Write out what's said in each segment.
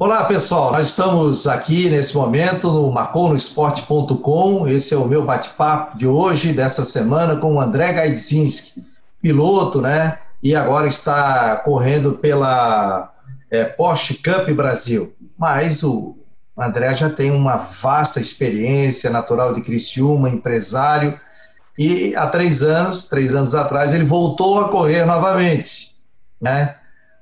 Olá, pessoal. Nós estamos aqui nesse momento no marconosport.com. Esse é o meu bate-papo de hoje, dessa semana, com o André Gaidzinski, piloto, né? E agora está correndo pela é, Porsche Cup Brasil. Mas o André já tem uma vasta experiência, natural de Criciúma, empresário. E há três anos, três anos atrás, ele voltou a correr novamente, né?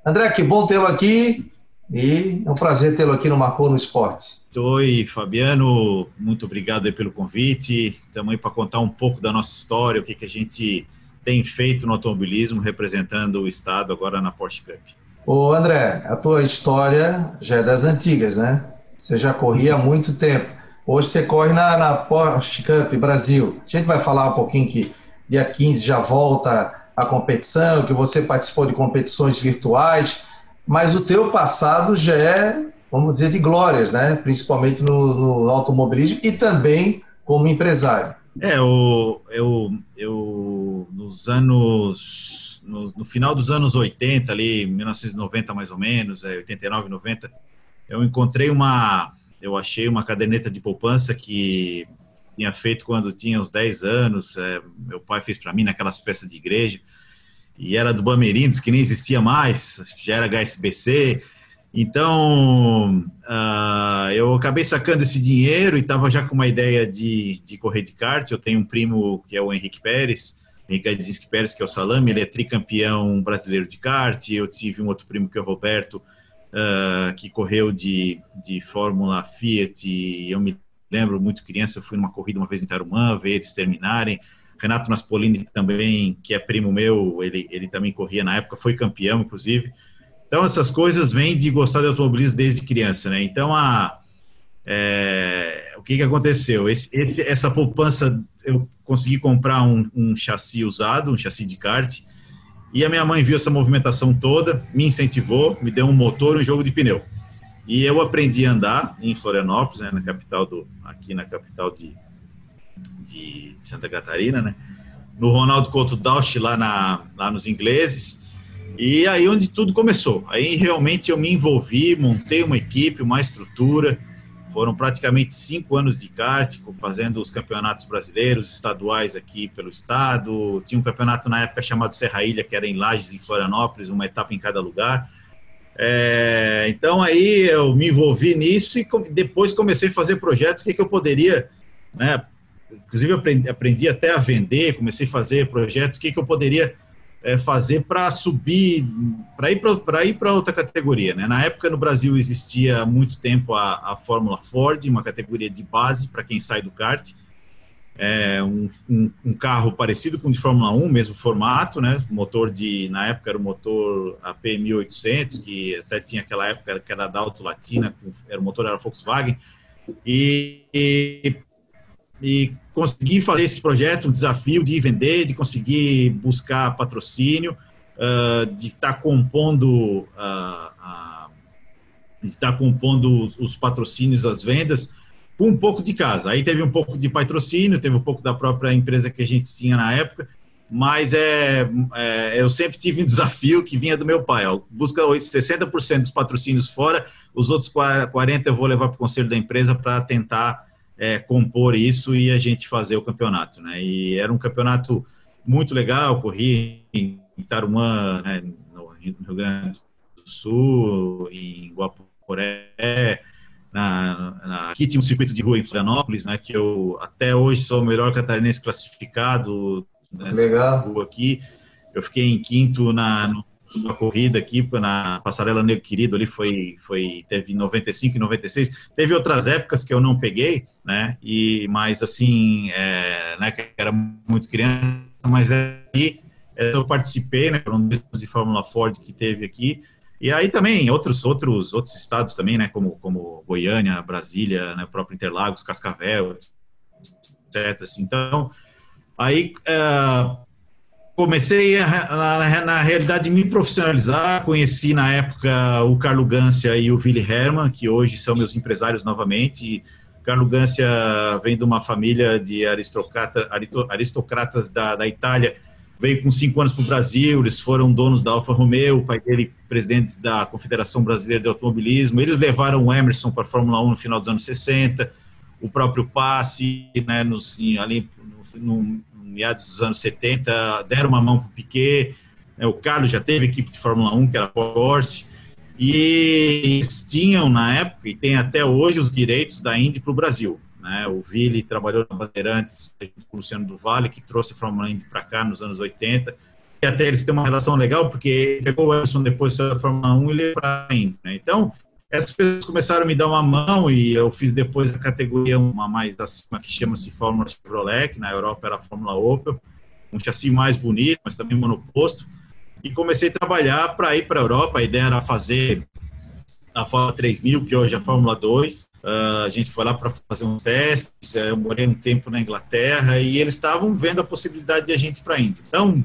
André, que bom tê-lo aqui. E é um prazer tê-lo aqui no Marcou no Esporte. Oi, Fabiano, muito obrigado pelo convite. Estamos aí para contar um pouco da nossa história, o que, que a gente tem feito no automobilismo representando o Estado agora na Porsche Cup. Ô André, a tua história já é das antigas, né? Você já corria há muito tempo. Hoje você corre na, na Porsche Cup Brasil. A gente vai falar um pouquinho que dia 15 já volta a competição, que você participou de competições virtuais mas o teu passado já é, vamos dizer, de glórias, né? Principalmente no, no automobilismo e também como empresário. É, eu, eu, eu nos anos, no, no, final dos anos 80, ali, 1990 mais ou menos, é, 89, 90, eu encontrei uma, eu achei uma caderneta de poupança que tinha feito quando tinha uns 10 anos, é, meu pai fez para mim naquelas festas de igreja, e era do Bamerindos, que nem existia mais, já era HSBC. Então, uh, eu acabei sacando esse dinheiro e estava já com uma ideia de, de correr de kart. Eu tenho um primo que é o Henrique Pérez, Henrique Adzinski Pérez, que é o Salame, ele é tricampeão brasileiro de kart. Eu tive um outro primo que é o Roberto, uh, que correu de, de Fórmula Fiat. Eu me lembro muito criança, eu fui numa corrida uma vez em Tarumã, ver eles terminarem. Renato Naspolini também, que é primo meu, ele, ele também corria na época, foi campeão, inclusive. Então, essas coisas vêm de gostar de automobilismo desde criança, né? Então, a, é, o que, que aconteceu? Esse, esse, essa poupança, eu consegui comprar um, um chassi usado, um chassi de kart, e a minha mãe viu essa movimentação toda, me incentivou, me deu um motor e um jogo de pneu. E eu aprendi a andar em Florianópolis, né, na capital do, aqui na capital de, de Santa Catarina, né? No Ronaldo Couto Dausch, lá, na, lá nos ingleses. E aí onde tudo começou. Aí realmente eu me envolvi, montei uma equipe, uma estrutura. Foram praticamente cinco anos de kart, fazendo os campeonatos brasileiros, estaduais aqui pelo estado. Tinha um campeonato na época chamado Serra Ilha, que era em Lages e Florianópolis, uma etapa em cada lugar. É, então aí eu me envolvi nisso e depois comecei a fazer projetos que, que eu poderia né, inclusive aprendi, aprendi, até a vender, comecei a fazer projetos, o que, que eu poderia é, fazer para subir, para ir para ir para outra categoria. Né? Na época no Brasil existia há muito tempo a, a Fórmula Ford, uma categoria de base para quem sai do kart. É um, um, um, carro parecido com o de Fórmula 1, mesmo formato, né? Motor de, na época era o motor AP 1800, que até tinha aquela época que era da Auto Latina, era o motor era Volkswagen. E, e e conseguir fazer esse projeto, um desafio de vender, de conseguir buscar patrocínio, uh, de estar tá compondo, uh, uh, de estar tá compondo os, os, patrocínios, as vendas, com um pouco de casa. Aí teve um pouco de patrocínio, teve um pouco da própria empresa que a gente tinha na época, mas é, é eu sempre tive um desafio que vinha do meu pai. Ó, busca 60% dos patrocínios fora, os outros 40% eu vou levar para o conselho da empresa para tentar é, compor isso e a gente fazer o campeonato, né? E era um campeonato muito legal, corri em Tarumã, né, no Rio Grande do Sul, em Guaporé, na, na, aqui tinha um circuito de rua em Florianópolis, né, que eu até hoje sou o melhor catarinense classificado né, Legal. rua aqui. Eu fiquei em quinto na, no uma corrida aqui na passarela Negro Querido ali foi foi teve 95 e 96 teve outras épocas que eu não peguei né? E mas assim é, né que era muito criança mas aí é, eu participei né um de Fórmula Ford que teve aqui. E aí também outros outros outros estados também né como como Goiânia Brasília né próprio Interlagos Cascavel etc assim. então aí é, comecei a, na, na, realidade me profissionalizar. Conheci na época o Carlo Gância e o Willi Hermann, que hoje são meus empresários novamente. Carlo Gância vem de uma família de aristocrata, aristocratas da, da Itália veio com cinco anos para o Brasil, eles foram donos da Alfa Romeo, o pai dele presidente da Confederação Brasileira de Automobilismo, eles levaram o Emerson para a Fórmula 1 no final dos anos 60, o próprio Passe, né, nos, ali no, no, meados dos anos 70, deram uma mão para o Piquet, né, o Carlos já teve equipe de Fórmula 1, que era a Porsche, e eles tinham na época, e tem até hoje, os direitos da Indy para o Brasil. Né? O Vili trabalhou na Bandeirantes com o Luciano do Vale, que trouxe a Fórmula Indy para cá nos anos 80. E até eles têm uma relação legal, porque pegou o Emerson depois da Fórmula 1 e ele para a Indy. Né? Então, essas pessoas começaram a me dar uma mão e eu fiz depois a categoria uma mais acima que chama-se Fórmula Chevrolet, que na Europa era a Fórmula Opel, um chassi mais bonito, mas também monoposto. E comecei a trabalhar para ir para a Europa. A ideia era fazer a Fórmula 3000, que hoje é a Fórmula 2. Uh, ah, a gente foi lá para fazer uns testes. Eu morei um tempo na Inglaterra e eles estavam vendo a possibilidade de a gente ir para a Índia. Então,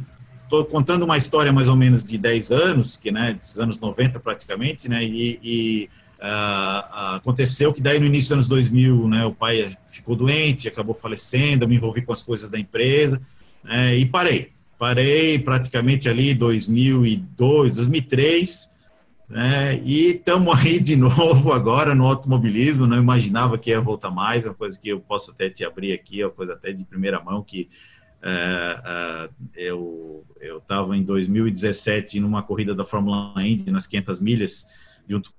estou contando uma história mais ou menos de 10 anos, que, né, dos anos 90 praticamente, né, e, e uh, aconteceu que daí no início dos anos 2000, né, o pai ficou doente, acabou falecendo, eu me envolvi com as coisas da empresa, né, e parei. Parei praticamente ali 2002, 2003, né? E estamos aí de novo agora no automobilismo. Não imaginava que ia voltar mais. É uma coisa que eu posso até te abrir aqui, é uma coisa até de primeira mão que é, eu eu estava em 2017 numa corrida da Fórmula Indy nas 500 milhas junto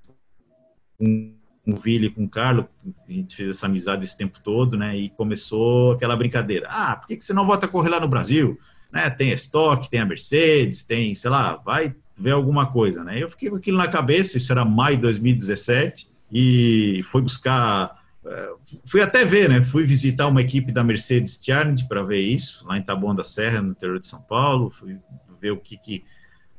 com o Vili com o Carlos, a gente fez essa amizade esse tempo todo, né? E começou aquela brincadeira. Ah, por que, que você não volta a correr lá no Brasil? Né? Tem a Stock, tem a Mercedes, tem, sei lá, vai ver alguma coisa, né? Eu fiquei com aquilo na cabeça, isso era maio de 2017, e fui buscar, fui até ver, né? Fui visitar uma equipe da Mercedes Challenge para ver isso, lá em Taboão da Serra, no interior de São Paulo, fui ver o que que,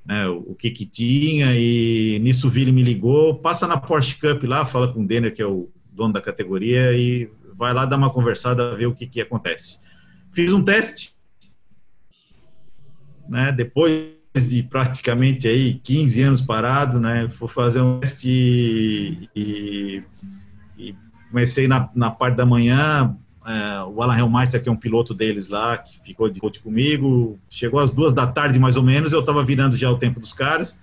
né, o que que tinha, e nisso o Vili me ligou, passa na Porsche Cup lá, fala com o Denner, que é o dono da categoria, e vai lá dar uma conversada, ver o que que acontece. Fiz um teste, né? Depois de praticamente aí 15 anos parado, né? Fui fazer um teste e, e comecei na, na, parte da manhã. É, o Alan Hellmeister, que é um piloto deles lá, que ficou de coach comigo, chegou às duas da tarde mais ou menos. Eu estava virando já o tempo dos caras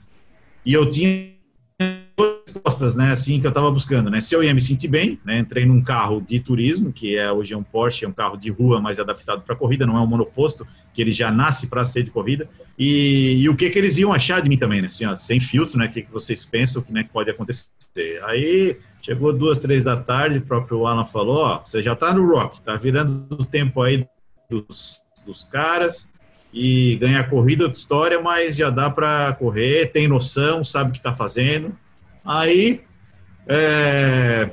e eu tinha respostas, né, assim que eu estava buscando, né, se eu ia me sentir bem, né, entrei num carro de turismo, que é hoje é um Porsche, é um carro de rua, mas adaptado para corrida, não é um monoposto, que ele já nasce para ser de corrida, e, e, o que que eles iam achar de mim também, né, assim, ó, sem filtro, né, o que que vocês pensam, que, né, que pode acontecer. Aí, chegou duas, três da tarde, o próprio Alan falou, ó, você já está no rock, tá virando o tempo aí dos, dos caras, e ganhar corrida outra história, mas já dá para correr, tem noção, sabe o que está fazendo, Aí, é,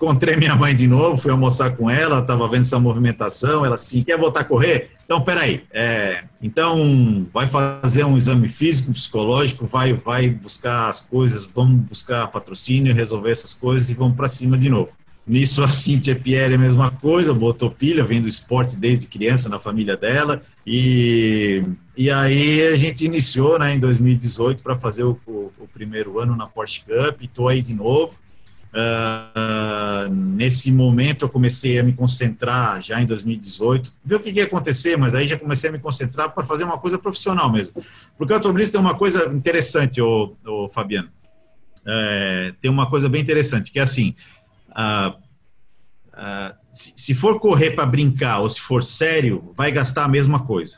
encontrei minha mãe de novo, fui almoçar com ela, estava vendo essa movimentação, ela assim, quer voltar a correr? Então, peraí, é, então vai fazer um exame físico, psicológico, vai, vai buscar as coisas, vamos buscar patrocínio, resolver essas coisas e vamos para cima de novo. Nisso, a Cíntia Pierre é a mesma coisa, botou pilha, vem do esporte desde criança na família dela. E, e aí a gente iniciou né, em 2018 para fazer o, o, o, primeiro ano na Porsche Cup, estou aí de novo. Uh, nesse momento eu comecei a me concentrar já em 2018, ver o que, ia acontecer, mas aí já comecei a me concentrar para fazer uma coisa profissional mesmo. Porque o automobilista tem uma coisa interessante, ô, ô Fabiano. É, tem uma coisa bem interessante, que é assim, ah, ah, se, se, for correr para brincar ou se for sério, vai gastar a mesma coisa.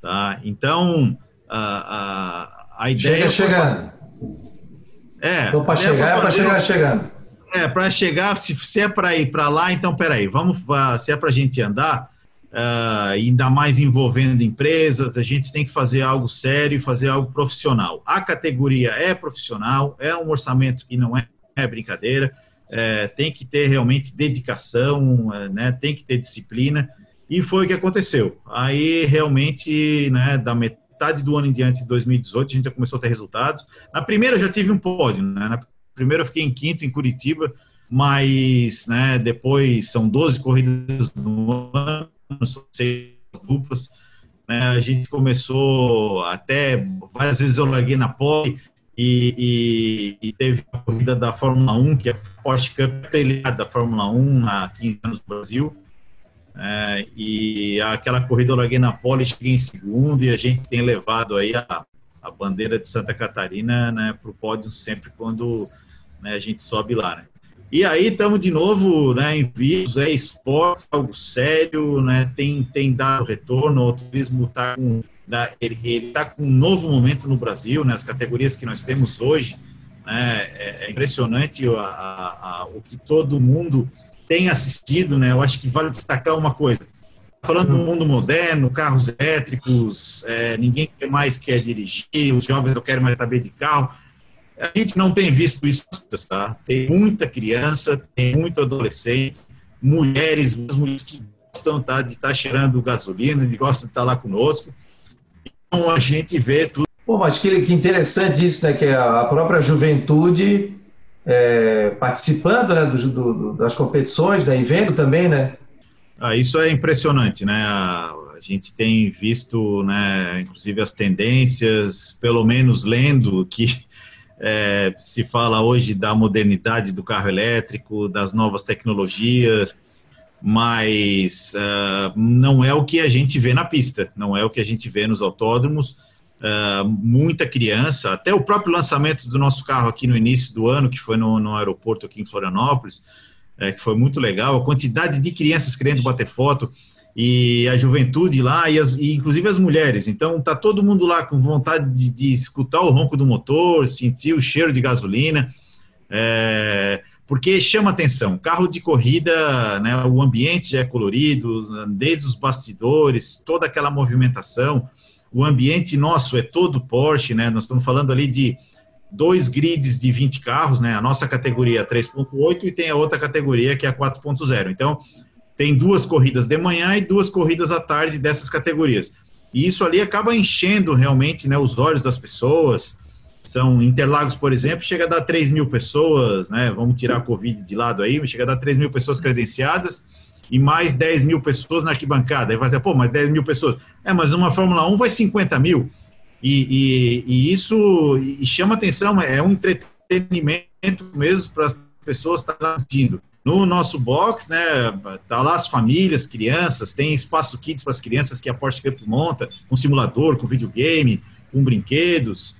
Tá? Então, a ideia. Chega chegando. É. Então, para chegar, é para chegar chegando. É, para chegar, se, se é para ir para lá, então peraí, vamos, se é para a gente andar, uh, ainda mais envolvendo empresas, a gente tem que fazer algo sério, fazer algo profissional. A categoria é profissional, é um orçamento que não é, é brincadeira é, tem que ter realmente dedicação, é, né, tem que ter disciplina, e foi o que aconteceu. Aí, realmente, né, da metade do ano em diante, de 2018, a gente já começou a ter resultados. Na primeira, eu já tive um pódio, né, na primeira eu fiquei em quinto, em Curitiba, mas, né, depois são 12 corridas no ano, são seis duplas, né, a gente começou até, várias vezes eu larguei na pole, e, e, e, teve a corrida da Fórmula 1, que é a Porsche Cup da Fórmula 1 há 15 anos no Brasil. É, e aquela corrida eu larguei na pole, cheguei em segundo e a gente tem levado aí a, a bandeira de Santa Catarina né, para o pódio sempre quando né, a gente sobe lá. Né. E aí estamos de novo né, em vídeos, é esporte, algo sério, né, tem, tem dado retorno, o turismo está com, ele está com um novo momento no Brasil, né, as categorias que nós temos hoje, né, é, é impressionante a, a, o que todo mundo tem assistido, né? Eu acho que vale destacar uma coisa. Falando do mundo moderno, carros elétricos, é, ninguém mais quer dirigir, os jovens não querem mais saber de carro. A gente não tem visto isso, tá? Tem muita criança, tem muito adolescente, mulheres, mulheres que gostam tá, de estar tá cheirando gasolina, de gostam de estar tá lá conosco. Então a gente vê tudo. Pô, mas que, que interessante isso, né? Que a própria juventude é, participando né, do, do, das competições, né, e vendo também, né? Ah, isso é impressionante, né? A, a, gente tem visto, né, inclusive as tendências, pelo menos lendo que é, se fala hoje da modernidade do carro elétrico, das novas tecnologias, mas uh, não é o que a gente vê na pista, não é o que a gente vê nos autódromos. Uh, muita criança, até o próprio lançamento do nosso carro aqui no início do ano, que foi no, no aeroporto aqui em Florianópolis, é, que foi muito legal, a quantidade de crianças querendo bater foto, e a juventude lá, e, as, e inclusive as mulheres. Então, tá todo mundo lá com vontade de, de escutar o ronco do motor, sentir o cheiro de gasolina, é, porque chama atenção. Carro de corrida, né, o ambiente é colorido, desde os bastidores, toda aquela movimentação o ambiente nosso é todo Porsche, né? Nós estamos falando ali de dois grids de 20 carros, né? A nossa categoria é 3.8 e tem a outra categoria que é a 4.0. Então, tem duas corridas de manhã e duas corridas à tarde dessas categorias. E isso ali acaba enchendo realmente né, os olhos das pessoas. São Interlagos, por exemplo, chega a dar 3 mil pessoas, né? Vamos tirar a Covid de lado aí, chega a dar 3 mil pessoas credenciadas e mais 10 mil pessoas na arquibancada. Aí vai dizer, pô, mas 10 mil pessoas. É, mas uma Fórmula 1 vai 50 mil. E, e, e isso e chama atenção, é um entretenimento mesmo para as pessoas estarem assistindo. No nosso box, né, tá lá as famílias, crianças, tem espaço kids para as crianças que a Porsche Cup monta, com simulador, com videogame, com brinquedos,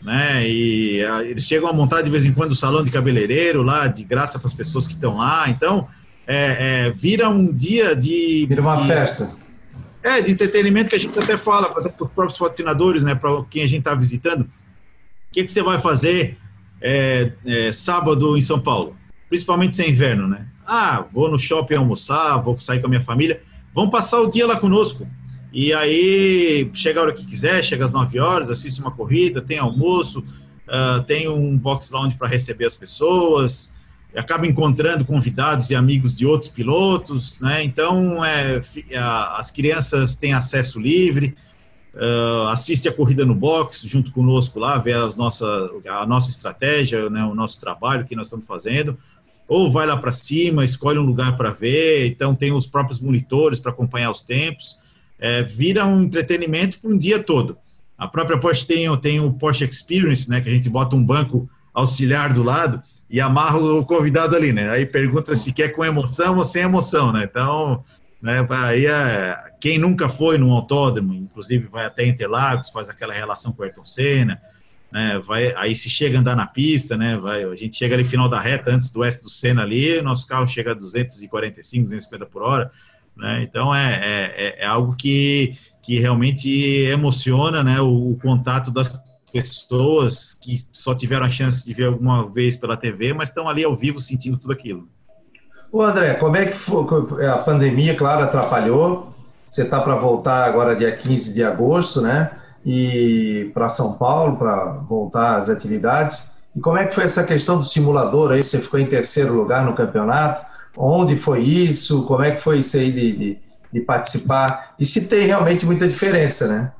né, e a, eles chegam a montar de vez em quando o salão de cabeleireiro lá, de graça para as pessoas que estão lá, então é, é, vira um dia de. Vira uma de, festa. É, de entretenimento que a gente até fala para os próprios patrocinadores, né, para quem a gente está visitando. O que, que você vai fazer é, é, sábado em São Paulo? Principalmente sem inverno, né? Ah, vou no shopping almoçar, vou sair com a minha família. Vão passar o dia lá conosco. E aí, chega a hora que quiser, chega às 9 horas, assiste uma corrida, tem almoço, uh, tem um box lounge para receber as pessoas acaba encontrando convidados e amigos de outros pilotos, né? Então, é, as crianças têm acesso livre, uh, assiste a corrida no box junto conosco lá, vê as nossa, a nossa estratégia, né, o nosso trabalho que nós estamos fazendo, ou vai lá para cima, escolhe um lugar para ver, então tem os próprios monitores para acompanhar os tempos, é, vira um entretenimento para um dia todo. A própria Porsche tem, tem o Porsche Experience, né, que a gente bota um banco auxiliar do lado, e amarra o convidado ali, né? Aí pergunta se quer com emoção ou sem emoção, né? Então, né, aí é, quem nunca foi num autódromo, inclusive vai até Interlagos, faz aquela relação com o Ayrton Senna, né? Vai, aí se chega a andar na pista, né? Vai, a gente chega ali final da reta, antes do oeste do Senna ali, nosso carro chega a 245, 250 por hora, né? Então é, é, é, é algo que, que realmente emociona, né? O, o contato das pessoas que só tiveram a chance de ver alguma vez pela TV, mas estão ali ao vivo sentindo tudo aquilo. O André, como é que foi? A pandemia, claro, atrapalhou. Você está para voltar agora dia 15 de agosto, né? E para São Paulo, para voltar às atividades. E como é que foi essa questão do simulador aí? Você ficou em terceiro lugar no campeonato? Onde foi isso? Como é que foi isso aí de, de, de participar? E se tem realmente muita diferença, né?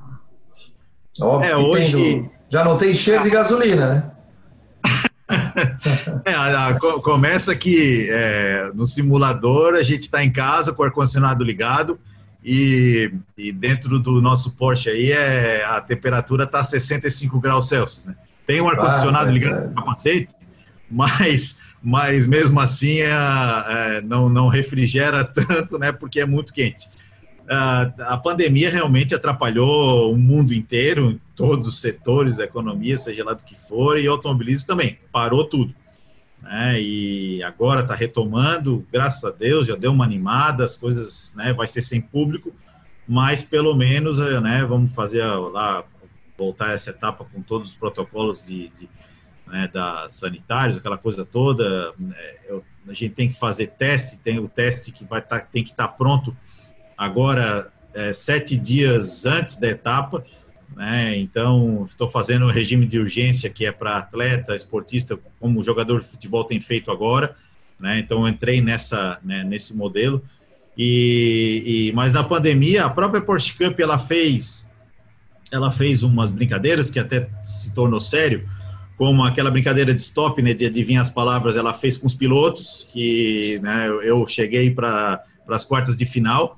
Óbvio é, hoje, do, já não tem cheiro de gasolina, né? é, a, a, começa que é, no simulador a gente está em casa com o ar-condicionado ligado e, e, dentro do nosso Porsche aí é, a temperatura está 65 graus Celsius, né? Tem um ar-condicionado ah, ligado no capacete, mas mas mesmo assim é, é, não, não refrigera tanto, né? Porque é muito quente. Uh, a pandemia realmente atrapalhou o mundo inteiro, todos os setores da economia, seja lá do que for, e automobilismo também, parou tudo. Né? E agora está retomando, graças a Deus, já deu uma animada, as coisas, né, vai ser sem público, mas pelo menos, né, vamos fazer lá, voltar essa etapa com todos os protocolos de, de né, da sanitários, aquela coisa toda, né, eu, a gente tem que fazer teste, tem o teste que vai tá, tem que estar tá pronto agora é, sete dias antes da etapa, né? Então, estou fazendo um regime de urgência que é para atleta, esportista, como o jogador de futebol tem feito agora, né? Então, entrei nessa, né, nesse modelo. E, e, mas na pandemia, a própria Porsche Cup ela fez, ela fez umas brincadeiras que até se tornou sério, como aquela brincadeira de stop, né, de adivinhar as palavras, ela fez com os pilotos, que né, eu cheguei para as quartas de final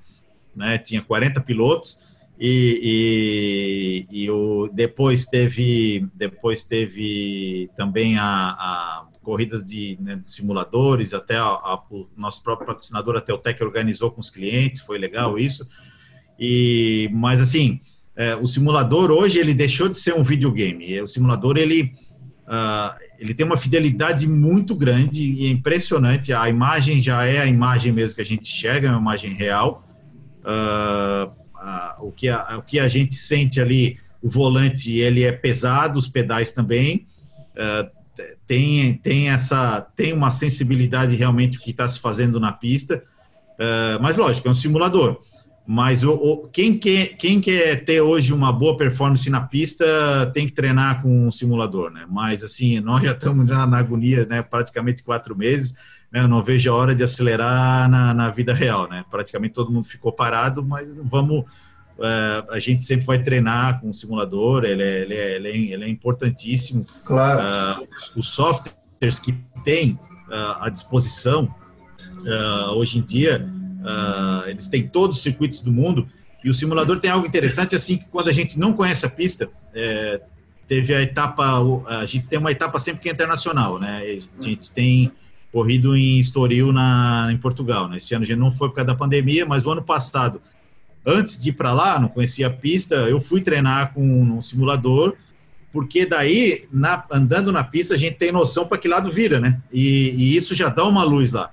né? Tinha 40 pilotos e, e, e o, depois teve depois teve também a, a corridas de, né, de, simuladores, até a, a, o nosso próprio patrocinador, a Teutec, organizou com os clientes, foi legal isso. E, mas assim, é, o simulador hoje ele deixou de ser um videogame. O simulador ele, uh, ele tem uma fidelidade muito grande e é impressionante. A imagem já é a imagem mesmo que a gente enxerga, é uma imagem real uh, uh, o, que a, o que a gente sente ali, o volante ele é pesado, os pedais também, uh, tem, tem essa tem uma sensibilidade realmente que está se fazendo na pista, mas lógico, é um simulador. Mas o, o, quem, quer, quem quer ter hoje uma boa performance na pista tem que treinar com um simulador, né? Mas assim, nós já estamos na, na agonia, né? Praticamente quatro meses né, eu não vejo a hora de acelerar na, na vida real, né? Praticamente todo mundo ficou parado, mas vamos. Uh, a gente sempre vai treinar com o simulador, ele é, ele é, ele é, ele é importantíssimo. Claro. Uh, os softwares que tem uh, à disposição hoje em dia, eles têm todos os circuitos do mundo. E o simulador tem algo interessante, assim, que quando a gente não conhece a pista, teve a etapa, a gente tem uma etapa sempre que é internacional, né? A gente tem corrido em Estoril, na, em Portugal. Né? Esse ano a gente não foi por causa da pandemia, mas o ano passado, antes de ir para lá, não conhecia a pista, eu fui treinar com um simulador, porque daí, na, andando na pista, a gente tem noção para que lado vira, né? E, e, isso já dá uma luz lá.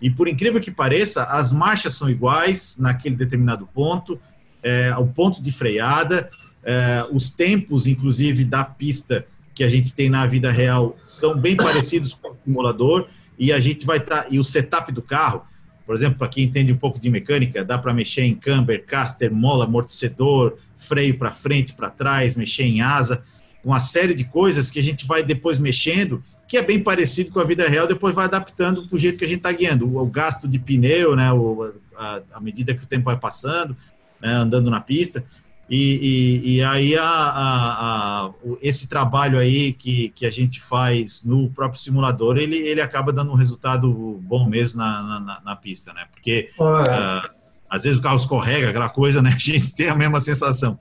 E por incrível que pareça, as marchas são iguais naquele determinado ponto, é, o ponto de freada, é, os tempos, inclusive, da pista que a gente tem na vida real são bem parecidos com o simulador e a gente vai estar. Tá, e o setup do carro, por exemplo, para quem entende um pouco de mecânica, dá para mexer em camber, caster, mola, amortecedor, freio para frente, para trás, mexer em asa, uma série de coisas que a gente vai depois mexendo, que é bem parecido com a vida real, depois vai adaptando para o jeito que a gente está guiando. O, o, gasto de pneu, né, o, a, a medida que o tempo vai passando, né, andando na pista. E, e, e aí a, a, a, esse trabalho aí que, que a gente faz no próprio simulador, ele, ele acaba dando um resultado bom mesmo na, na, na pista, né? Porque uh, às vezes o carro escorrega, aquela coisa, né? A gente tem a mesma sensação.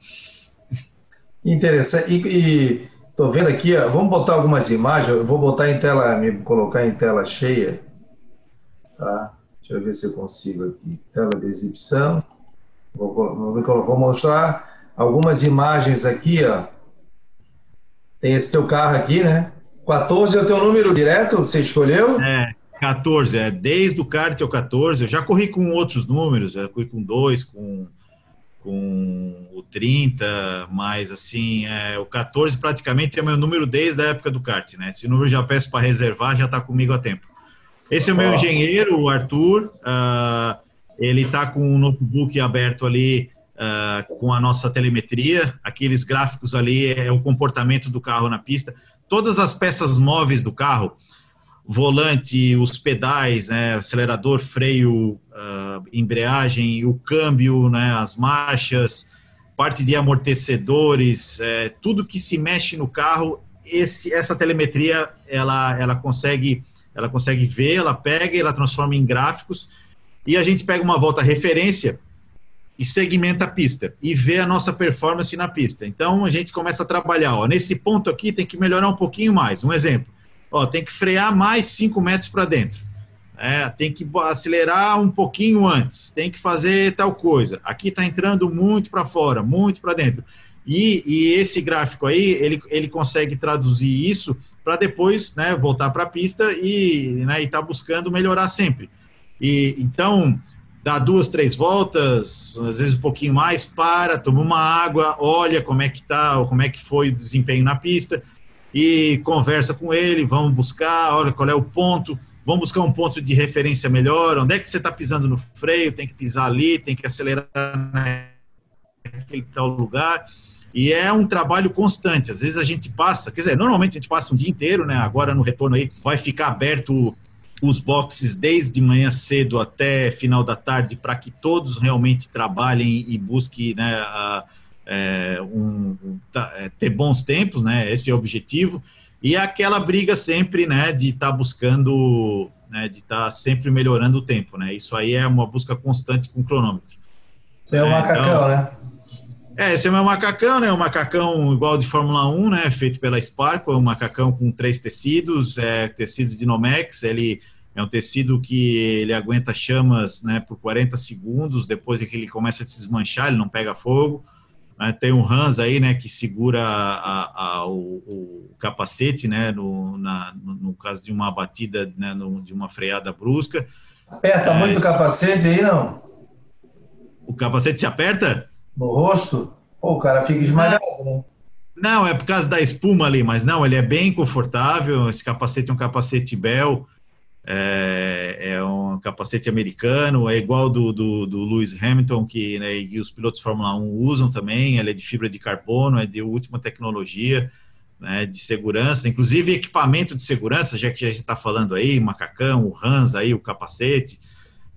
Interessante. E, estou vendo aqui, ó, vamos botar algumas imagens, eu vou botar em tela, me colocar em tela cheia, tá? Deixa eu ver se eu consigo aqui. Tela de exibição. Vou, vou, vou mostrar algumas imagens aqui, ó. Tem esse teu carro aqui, né? 14 é o teu número direto, você escolheu? É, 14, é desde o kart ao 14. Eu já corri com outros números, já corri com dois, com, com o 30, mas assim, é, o 14 praticamente é meu número desde a época do kart, né? Esse número já peço para reservar, já está comigo há tempo. Esse é o meu engenheiro, o Arthur. Uh, ele está com o notebook aberto ali uh, com a nossa telemetria. Aqueles gráficos ali é o comportamento do carro na pista. Todas as peças móveis do carro, volante, os pedais, né, acelerador, freio, uh, embreagem, o câmbio, né, as marchas, parte de amortecedores, é, tudo que se mexe no carro, esse, essa telemetria ela, ela consegue ela consegue ver, ela pega, ela transforma em gráficos e a gente pega uma volta referência e segmenta a pista e vê a nossa performance na pista. Então a gente começa a trabalhar, ó, nesse ponto aqui tem que melhorar um pouquinho mais. Um exemplo, ó, tem que frear mais 5 metros para dentro. É, tem que acelerar um pouquinho antes, tem que fazer tal coisa. Aqui está entrando muito para fora, muito para dentro. E, e, esse gráfico aí, ele, ele consegue traduzir isso para depois né, voltar para a pista e né, estar tá buscando melhorar sempre. E então, dá duas, três voltas, às vezes um pouquinho mais, para, toma uma água, olha como é que tá, como é que foi o desempenho na pista e conversa com ele, vamos buscar, olha qual é o ponto vamos buscar um ponto de referência melhor, onde é que você está pisando no freio, tem que pisar ali, tem que acelerar naquele tal lugar. E é um trabalho constante. Às vezes a gente passa, quer dizer, normalmente a gente passa um dia inteiro, né? Agora no retorno aí vai ficar aberto os boxes desde manhã cedo até final da tarde para que todos realmente trabalhem e busquem né, a, é, um, tá, é, ter bons tempos, né? Esse é o objetivo. E aquela briga sempre, né, de estar tá buscando, né, de estar tá sempre melhorando o tempo, né? Isso aí é uma busca constante com o cronômetro. Você é o é, macacão, então, né? É, esse é o meu macacão, né? Um macacão igual de Fórmula 1, né? Feito pela Sparco, é um macacão com três tecidos, é tecido de Nomex, ele é um tecido que ele aguenta chamas, né, por 40 segundos, depois é que ele começa a se desmanchar, ele não pega fogo. Né, tem um Hans aí, né, que segura a, a, o, o, capacete, né, no, na, no, no, caso de uma batida, né, no, de uma freada brusca. Aperta é, muito o capacete aí, não? O capacete se aperta? No rosto? Pô, o cara fica esmalhado, né? Não, é por causa da espuma ali, mas não, ele é bem confortável. Esse capacete é um capacete Bell é, é, um capacete americano, é igual do, do, do Lewis Hamilton, que né, os pilotos de Fórmula 1 usam também, ele é de fibra de carbono, é de última tecnologia né, de segurança, inclusive equipamento de segurança, já que a gente está falando aí, macacão, o Hans aí, o capacete,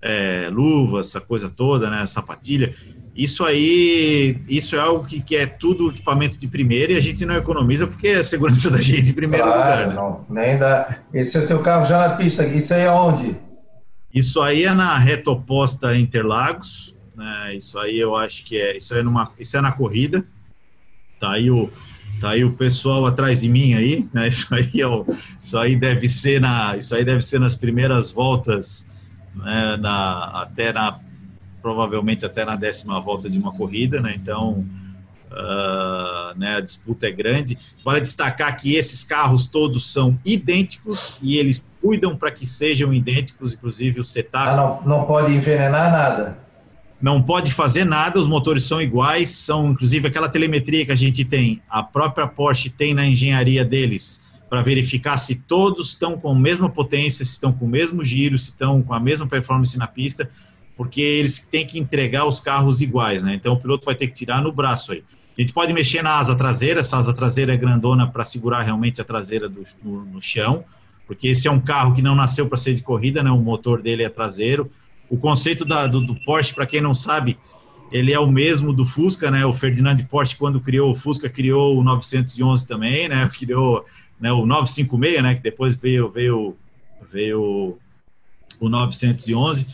é, luva, essa coisa toda, né, sapatilha, isso aí, isso é algo que, que, é tudo equipamento de primeira e a gente não economiza porque é a segurança da gente em primeiro claro, lugar. Né? Não, nem dá. Esse é o teu carro já na pista, isso aí é onde? Isso aí é na reta oposta Interlagos, né? Isso aí eu acho que é, isso é numa, isso é na corrida. Tá aí o tá aí o pessoal atrás de mim aí, né? Isso aí é o, isso aí deve ser na, isso aí deve ser nas primeiras voltas, né? Na até na provavelmente até na décima volta de uma corrida, né? Então, uh, né, a disputa é grande. Vale destacar que esses carros todos são idênticos e eles cuidam para que sejam idênticos, inclusive o setup. Ah, não, não pode envenenar nada. Não pode fazer nada, os motores são iguais, são inclusive aquela telemetria que a gente tem, a própria Porsche tem na engenharia deles, para verificar se todos estão com a mesma potência, se estão com o mesmo giro, se estão com a mesma performance na pista porque eles têm que entregar os carros iguais, né? Então o piloto vai ter que tirar no braço aí. A gente pode mexer na asa traseira, essa asa traseira é grandona para segurar realmente a traseira do, no, no, chão, porque esse é um carro que não nasceu para ser de corrida, né? O motor dele é traseiro. O conceito da, do, do Porsche, para quem não sabe, ele é o mesmo do Fusca, né? O Ferdinand Porsche, quando criou o Fusca, criou o 911 também, né? Criou né, o 956, né? Que depois veio, veio, veio o 911.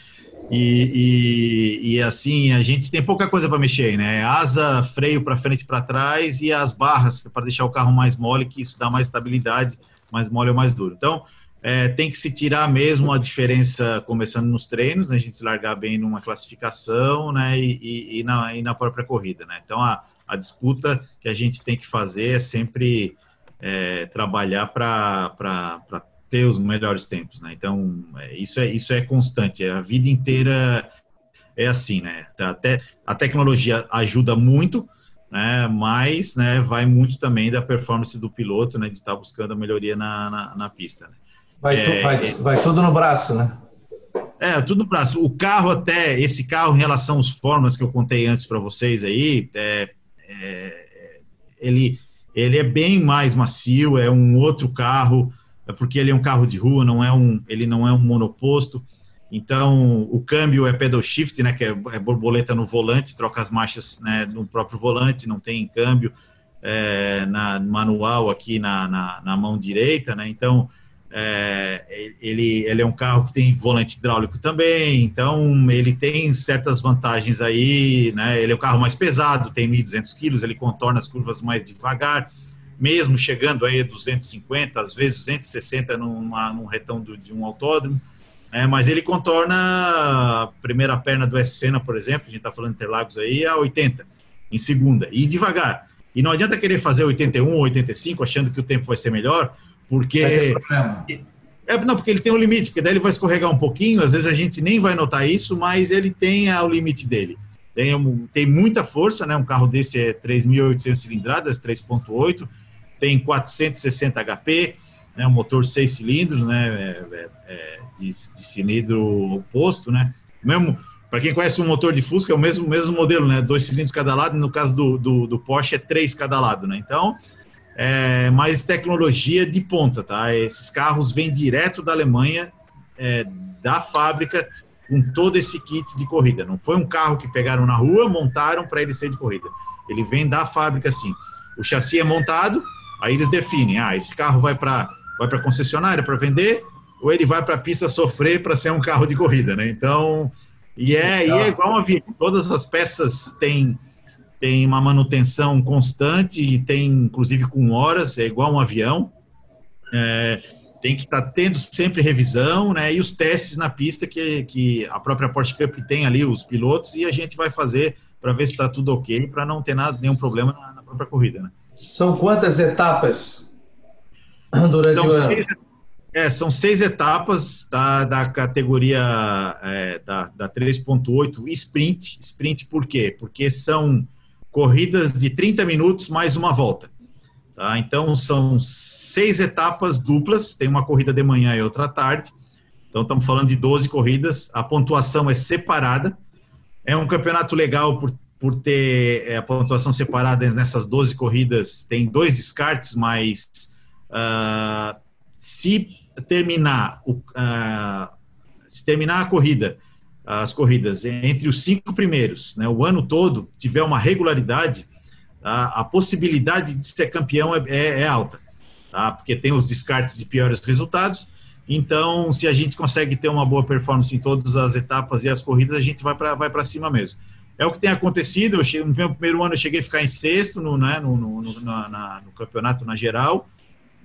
E, e, e, assim, a gente tem pouca coisa para mexer, né? Asa, freio para frente e para trás e as barras para deixar o carro mais mole, que isso dá mais estabilidade, mais mole ou mais duro. Então, é, tem que se tirar mesmo a diferença começando nos treinos, né? A gente se largar bem numa classificação, né? E, e na, na própria corrida, né? Então, a, a disputa que a gente tem que fazer é sempre é, trabalhar para ter os melhores tempos, né? Então, é, isso é, isso é constante, é, a vida inteira é assim, né? Tá, até a tecnologia ajuda muito, né? Mas, né, vai muito também da performance do piloto, né? De estar tá buscando a melhoria na, na, na pista. Né? Vai, é, tu, vai, vai tudo no braço, né? É, tudo no braço. O carro até, esse carro em relação às formas que eu contei antes para vocês aí, é, é, ele, ele é bem mais macio, é um outro carro, é porque ele é um carro de rua, não é um, ele não é um monoposto. Então, o câmbio é pedal shift, né, que é, é borboleta no volante, troca as marchas né, no próprio volante, não tem câmbio é, na manual aqui na, na, na, mão direita, né? Então, é, ele, ele é um carro que tem volante hidráulico também, então ele tem certas vantagens aí, né? Ele é um carro mais pesado, tem 1.200 quilos, ele contorna as curvas mais devagar, mesmo chegando aí a 250, às vezes 260 numa, num retão de um autódromo, né? mas ele contorna a primeira perna do S Senna, por exemplo, a gente está falando de Interlagos aí, a 80 em segunda, e devagar. E não adianta querer fazer 81 ou 85 achando que o tempo vai ser melhor, porque. É, não, porque ele tem um limite, porque daí ele vai escorregar um pouquinho, às vezes a gente nem vai notar isso, mas ele tem o limite dele. Tem, tem muita força, né? Um carro desse é 3.800 cilindradas, 3.8, tem 460 HP, né, um motor seis cilindros, né, é, é, é, de, de, cilindro oposto, né, mesmo para quem conhece um motor de Fusca é o mesmo mesmo modelo, né, dois cilindros cada lado. No caso do, do, do Porsche é três cada lado, né. Então, é, mais tecnologia de ponta, tá? Esses carros vêm direto da Alemanha, é, da fábrica, com todo esse kit de corrida. Não foi um carro que pegaram na rua, montaram para ele ser de corrida. Ele vem da fábrica, assim. O chassi é montado, Aí eles definem, ah, esse carro vai para vai para concessionária para vender ou ele vai para a pista sofrer para ser um carro de corrida, né? Então, e é, e é igual um avião. Todas as peças têm tem uma manutenção constante e tem inclusive com horas, é igual um avião. É, tem que estar tá tendo sempre revisão, né? E os testes na pista que, que a própria Porsche Cup tem ali, os pilotos, e a gente vai fazer para ver se está tudo ok, para não ter nada, nenhum problema na, na própria corrida, né? São quantas etapas durante são o ano? Seis, é, são seis etapas da, da categoria é, da, da 3.8 sprint. Sprint por quê? Porque são corridas de 30 minutos mais uma volta. Tá? Então, são seis etapas duplas, tem uma corrida de manhã e outra à tarde. Então, estamos falando de 12 corridas. A pontuação é separada. É um campeonato legal por por ter é, a pontuação separada nessas 12 corridas, tem dois descartes, mas uh, se terminar o, uh, se terminar a corrida, as corridas entre os cinco primeiros, né, o ano todo, tiver uma regularidade, tá, a possibilidade de ser campeão é, é, é alta, tá, porque tem os descartes de piores resultados. Então, se a gente consegue ter uma boa performance em todas as etapas e as corridas, a gente vai para vai para cima mesmo. É o que tem acontecido. Eu cheguei, no meu primeiro ano eu cheguei a ficar em sexto no, né, no, no, no, na, no campeonato na geral,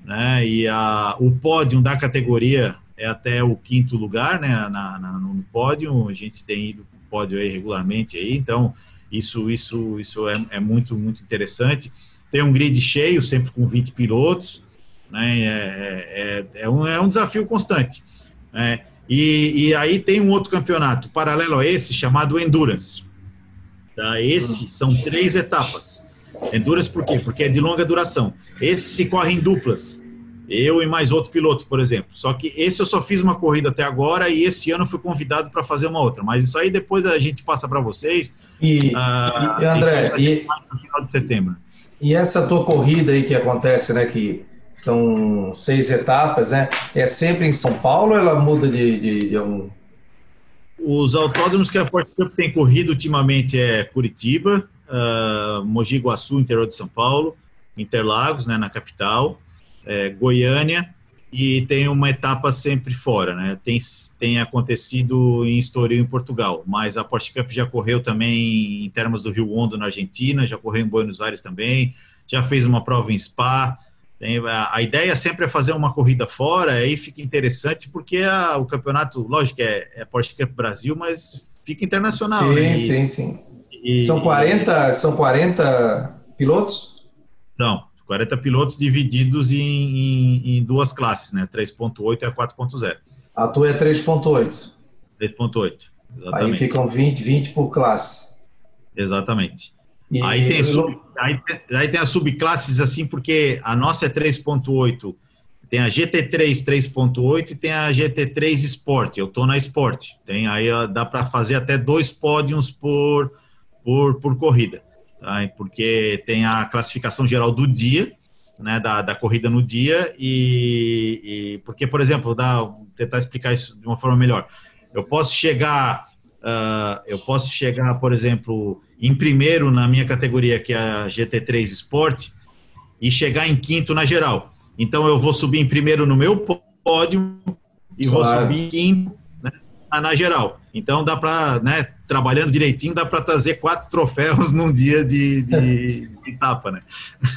né, e a, o pódio da categoria é até o quinto lugar, né, na, na, no pódio. A gente tem ido para o pódio aí regularmente aí, então isso isso isso é, é, muito muito interessante. Tem um grid cheio, sempre com 20 pilotos, né, é, é, é, é um, é um desafio constante. Né, e, e aí tem um outro campeonato paralelo a esse chamado Endurance. Tá? Esse são três etapas. Endurance por quê? Porque é de longa duração. Esse se corre em duplas. Eu e mais outro piloto, por exemplo. Só que esse eu só fiz uma corrida até agora e esse ano fui convidado para fazer uma outra. Mas isso aí depois a gente passa para vocês. E, uh, e André, e, no final de setembro. E essa tua corrida aí que acontece, né? Que são seis etapas, né? É sempre em São Paulo ou ela muda de, de, de um os autódromos que a Porsche Cup tem corrido ultimamente é Curitiba, uh, Mogi Guaçu, interior de São Paulo, Interlagos, né, na capital, é, Goiânia, e tem uma etapa sempre fora, né? Tem, tem acontecido em Estoril, em Portugal, mas a Porsche Cup já correu também em termos do Rio Hondo, na Argentina, já correu em Buenos Aires também, já fez uma prova em Spa, tem, a, a, ideia sempre é fazer uma corrida fora, aí fica interessante, porque a, o campeonato, lógico que é, é Porsche Cup Brasil, mas fica internacional. Sim, né? e, sim, sim. E, são, 40, são 40 pilotos? São, 40 pilotos divididos em, em, em duas classes, né? 3.8 e a 4.0. A tua é 3.8. 3.8, Aí ficam 20, 20 por classe. Exatamente. E aí, tem sub, aí, aí, tem as subclasses assim, porque a nossa é 3.8, tem a GT3 3.8 e tem a GT3 Sport. Eu estou na Sport. Tem aí dá para fazer até dois pódios por, por, por corrida, tá? porque tem a classificação geral do dia, né, da, da corrida no dia e, e porque, por exemplo, dá, vou tentar explicar isso de uma forma melhor. Eu posso chegar, uh, eu posso chegar, por exemplo, em primeiro na minha categoria, que é a GT3 Sport, e chegar em quinto na geral. Então eu vou subir em primeiro no meu pódio e claro. vou subir em quinto né, na geral. Então dá para, né, trabalhando direitinho, dá para trazer quatro troféus num dia de, de, de etapa, né?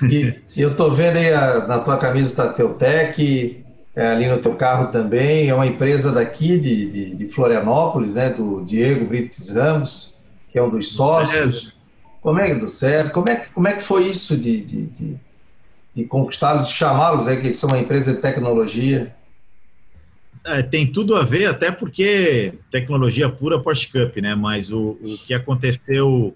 E eu tô vendo aí a, na tua camisa da Teutec, é, ali no teu carro também, é uma empresa daqui de, de, de Florianópolis, né, do Diego Brites Ramos, que é um dos sócios. Como é que do César? Como é, como é que foi isso de, de, de, de conquistá-los, de chamá-los, né, que eles são uma empresa de tecnologia? É, tem tudo a ver, até porque tecnologia pura Porsche Cup, né? Mas o, o que aconteceu,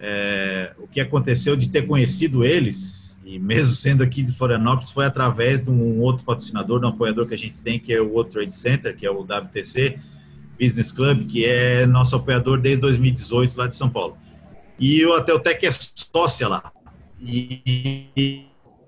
é, o que aconteceu de ter conhecido eles, e mesmo sendo aqui de Florianópolis, foi através de um outro patrocinador, de um apoiador que a gente tem, que é o World Trade Center, que é o WTC Business Club, que é nosso apoiador desde 2018 lá de São Paulo. E o Ateltec é sócia lá. E,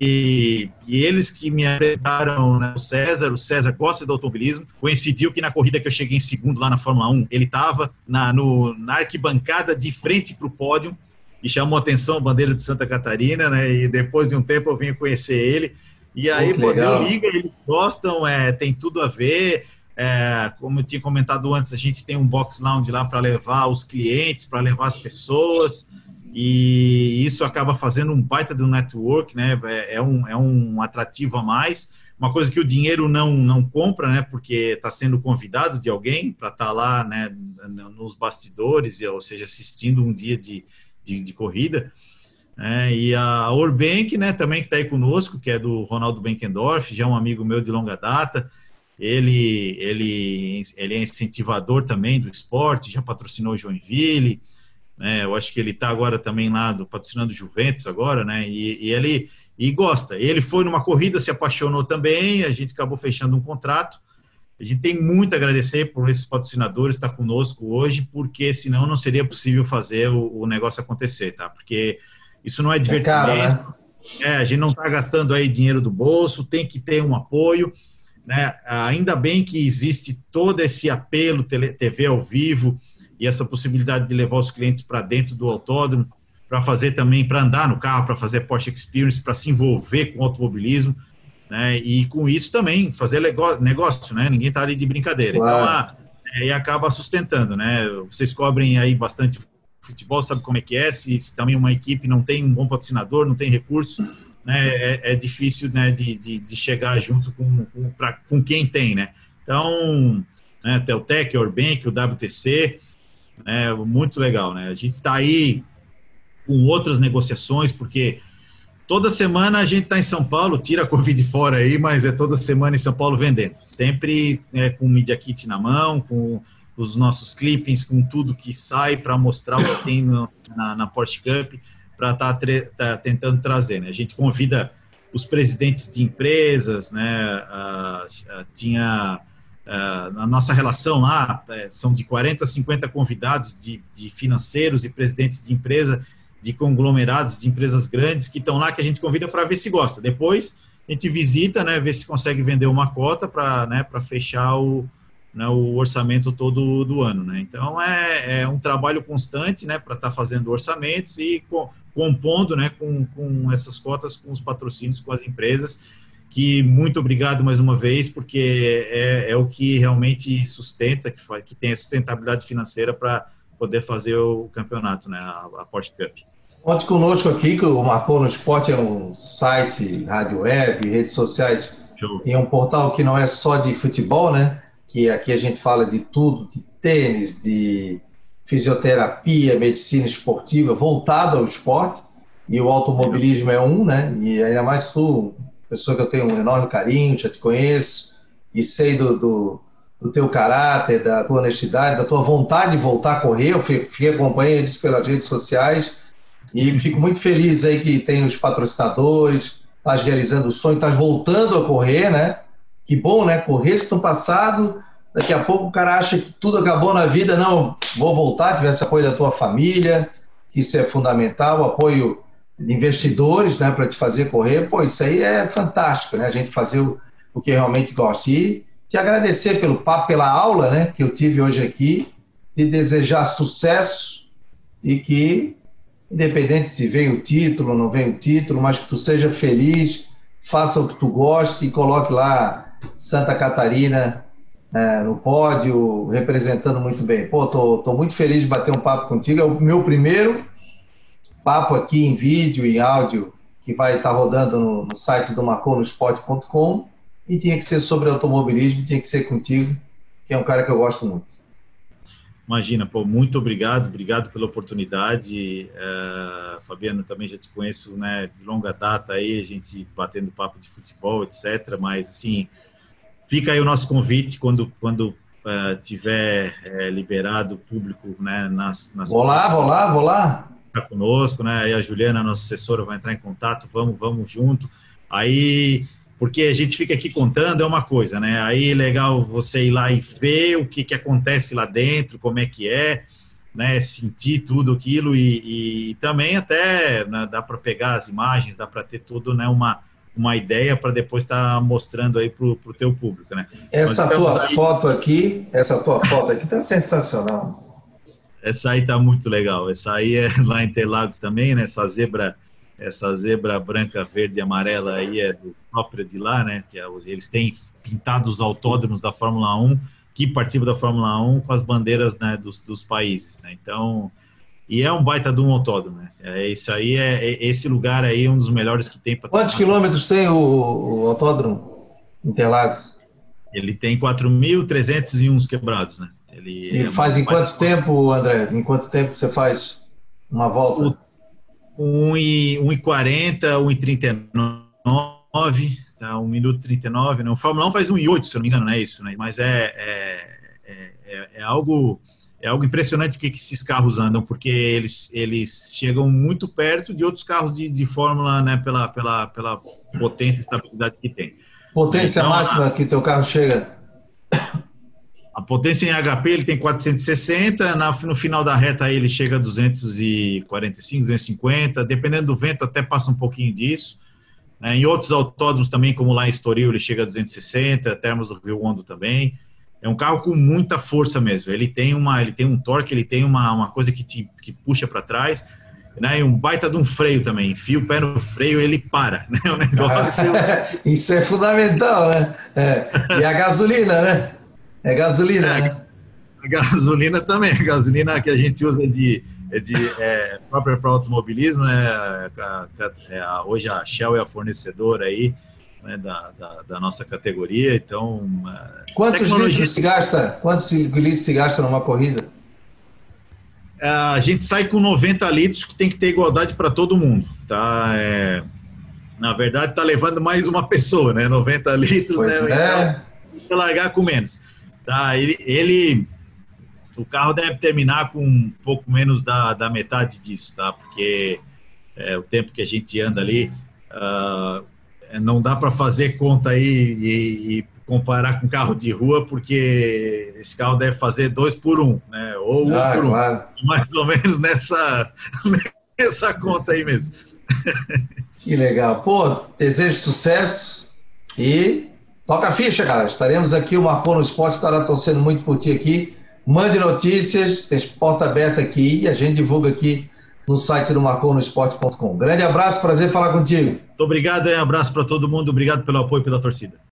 e, e, eles que me apresentaram, né, o César, o César gosta do automobilismo, coincidiu que na corrida que eu cheguei em segundo lá na Fórmula 1, ele estava na, na arquibancada de frente para o pódio e chamou atenção a bandeira de Santa Catarina, né? E depois de um tempo eu vim conhecer ele. E aí, pô, liga, eles gostam, é, tem tudo a ver. É, como eu tinha comentado antes, a gente tem um box lounge lá para levar os clientes, para levar as pessoas e isso acaba fazendo um baita do network, né? É, é, um, é um atrativo a mais. Uma coisa que o dinheiro não, não compra, né? Porque está sendo convidado de alguém para estar tá lá, né? Nos bastidores, ou seja, assistindo um dia de, de, de corrida. É, e a Orbank, né? Também que está aí conosco, que é do Ronaldo Benkendorf, já é um amigo meu de longa data. Ele, ele, ele é incentivador também do esporte, já patrocinou Joinville né? Eu acho que ele está agora também lá do, patrocinando Juventus agora, né? E, e, ele e gosta. Ele foi numa corrida, se apaixonou também, a gente acabou fechando um contrato. A gente tem muito a agradecer por esses patrocinadores estar conosco hoje, porque senão não seria possível fazer o, o negócio acontecer, tá? Porque isso não é divertimento. É, caro, né? é a gente não está gastando aí dinheiro do bolso, tem que ter um apoio. Né? Ainda bem que existe todo esse apelo TV ao vivo, e essa possibilidade de levar os clientes para dentro do autódromo, para fazer também, para andar no carro, para fazer Porsche Experience, para se envolver com o automobilismo, né? E com isso também fazer negócio, né? Ninguém está ali de brincadeira. Então, a, é, e acaba sustentando, né? Vocês cobrem aí bastante futebol, sabe como é que é? Se, se também uma equipe não tem um bom patrocinador, não tem recurso, né? É, é difícil, né? De, de, de, chegar junto com, com, pra, com quem tem, né? Então, né? Teltec, Orbank, o WTC, né? Muito legal, né? A gente está aí com outras negociações, porque toda semana a gente está em São Paulo, tira a Covid fora aí, mas é toda semana em São Paulo vendendo. Sempre né, com o Media Kit na mão, com os nossos clippings, com tudo que sai para mostrar o que tem no, na, na Porsche Cup, para estar tá, tá tentando trazer. Né? A gente convida os presidentes de empresas, né? Tinha na nossa relação lá, é, são de 40 a 50 convidados de, de, financeiros e presidentes de empresa, de conglomerados, de empresas grandes que estão lá, que a gente convida para ver se gosta. Depois a gente visita, né, ver se consegue vender uma cota para né, fechar o, né, o orçamento todo do ano. Né? Então é, é um trabalho constante né, para estar tá fazendo orçamentos e co compondo né, com, com essas cotas, com os patrocínios, com as empresas que muito obrigado mais uma vez, porque é, é o que realmente sustenta, que, que tem a sustentabilidade financeira para poder fazer o campeonato, né, a, a Porsche Cup. Conte conosco aqui que o Marcou no Esporte é um site, rádio web, redes sociais, Show. e um portal que não é só de futebol, né? Que aqui a gente fala de tudo, de tênis, de fisioterapia, medicina esportiva, voltado ao esporte, e o automobilismo é um, né? E ainda mais tu, pessoa que eu tenho um enorme carinho, já te conheço e sei do, do, do teu caráter, da tua honestidade, da tua vontade de voltar a correr. Eu fiquei acompanhando isso pelas redes sociais e fico muito feliz aí que tem os patrocinadores, estás realizando o sonho, estás voltando a correr, né? Que bom, né? Correr se no passado, daqui a pouco o cara acha que tudo acabou na vida. Não, vou voltar, tivesse apoio da tua família, que isso é fundamental, apoio de investidores né, para te fazer correr, pô, isso aí é fantástico, né? A gente fazer o, o que realmente gosta. E te agradecer pelo papo, pela aula né, que eu tive hoje aqui, e desejar sucesso e que, independente se vem o título ou não vem o título, mas que tu seja feliz, faça o que tu goste e coloque lá Santa Catarina é, no pódio, representando muito bem. Pô, tô, tô muito feliz de bater um papo contigo. É o meu primeiro papo aqui em vídeo e áudio que vai estar rodando no, no site do maconosport.com e tinha que ser sobre automobilismo, tinha que ser contigo, que é um cara que eu gosto muito. Imagina, pô, muito obrigado, obrigado pela oportunidade. Uh, Fabiano, também já te conheço né, de longa data aí, a gente batendo papo de futebol, etc. Mas, assim, fica aí o nosso convite quando, quando uh, tiver uh, liberado o público né, nas, nas. Vou lá, vou lá, vou lá. Conosco, né? Aí a Juliana, nossa assessora, vai entrar em contato, vamos, vamos junto. Aí porque a gente fica aqui contando é uma coisa, né? Aí é legal você ir lá e ver o que, que acontece lá dentro, como é que é, né? Sentir tudo aquilo e, e também até né, dá para pegar as imagens, dá para ter tudo, né? Uma, uma ideia para depois estar tá mostrando aí para o teu público, né? Essa tua aí... foto aqui, essa tua foto aqui tá sensacional. Essa aí tá muito legal. Essa aí é lá em Interlagos também, né? Essa zebra essa zebra branca, verde e amarela aí é do própria de lá, né? Que é, eles têm pintado os autódromos da Fórmula 1 que participam da Fórmula 1 com as bandeiras né, dos, dos países, né? Então, e é um baita de um autódromo, né? É, isso aí é, é esse lugar aí é um dos melhores que tem para Quantos quilômetros tem o, o autódromo Interlagos? Ele tem 4.301 quebrados, né? Ele, e faz em quanto tempo, André? Em quanto tempo você faz uma volta? O 1,40, 1,39, tá? 1 minuto 39, né? O Fórmula 1 faz 1,8, se eu não me engano, não é isso, né? Mas é, é, é, é algo é algo impressionante o que, que esses carros andam, porque eles, eles chegam muito perto de outros carros de, de Fórmula, né? Pela, pela, pela potência e estabilidade que tem. Potência então, máxima a, que teu carro chega? A potência em HP ele tem 460, na, no final da reta ele chega a 245, 250, dependendo do vento até passa um pouquinho disso. Né? Em outros autódromos também, como lá em Estoril, ele chega a 260, Termos do Rio Hondo também. É um carro com muita força mesmo. Ele tem uma, ele tem um torque, ele tem uma, uma coisa que te que puxa para trás, né? E um baita de um freio também. Enfia o pé no freio, ele para. Né? O negócio. Isso é fundamental, né? É. E a gasolina, né? É gasolina, é, né? A gasolina também. A gasolina que a gente usa de, é de é, própria para automobilismo, né? A, é a, hoje a Shell é a fornecedora aí né, da, da, da, nossa categoria, então... Quantos tecnologia... litros se gasta? Quantos litros se gasta numa corrida? A gente sai com 90 litros que tem que ter igualdade para todo mundo, tá? É, na verdade, está levando mais uma pessoa, né? 90 litros, pois né? É. Então, largar com menos. Tá, ele, ele, o carro deve terminar com um pouco menos da, da metade disso, tá? Porque é, o tempo que a gente anda ali, uh, não dá para fazer conta aí e, e, comparar com carro de rua, porque esse carro deve fazer dois por um, né? Ou um ah, por um. Claro. Mais ou menos nessa, nessa conta aí mesmo. Que legal. Pô, desejo sucesso e Toca a ficha, cara. Estaremos aqui, o Marcou no Esporte estará torcendo muito por ti aqui. Mande notícias, tem porta aberta aqui e a gente divulga aqui no site do marconosport.com. Grande abraço, prazer falar contigo. Muito obrigado, um abraço para todo mundo, obrigado pelo apoio pela torcida.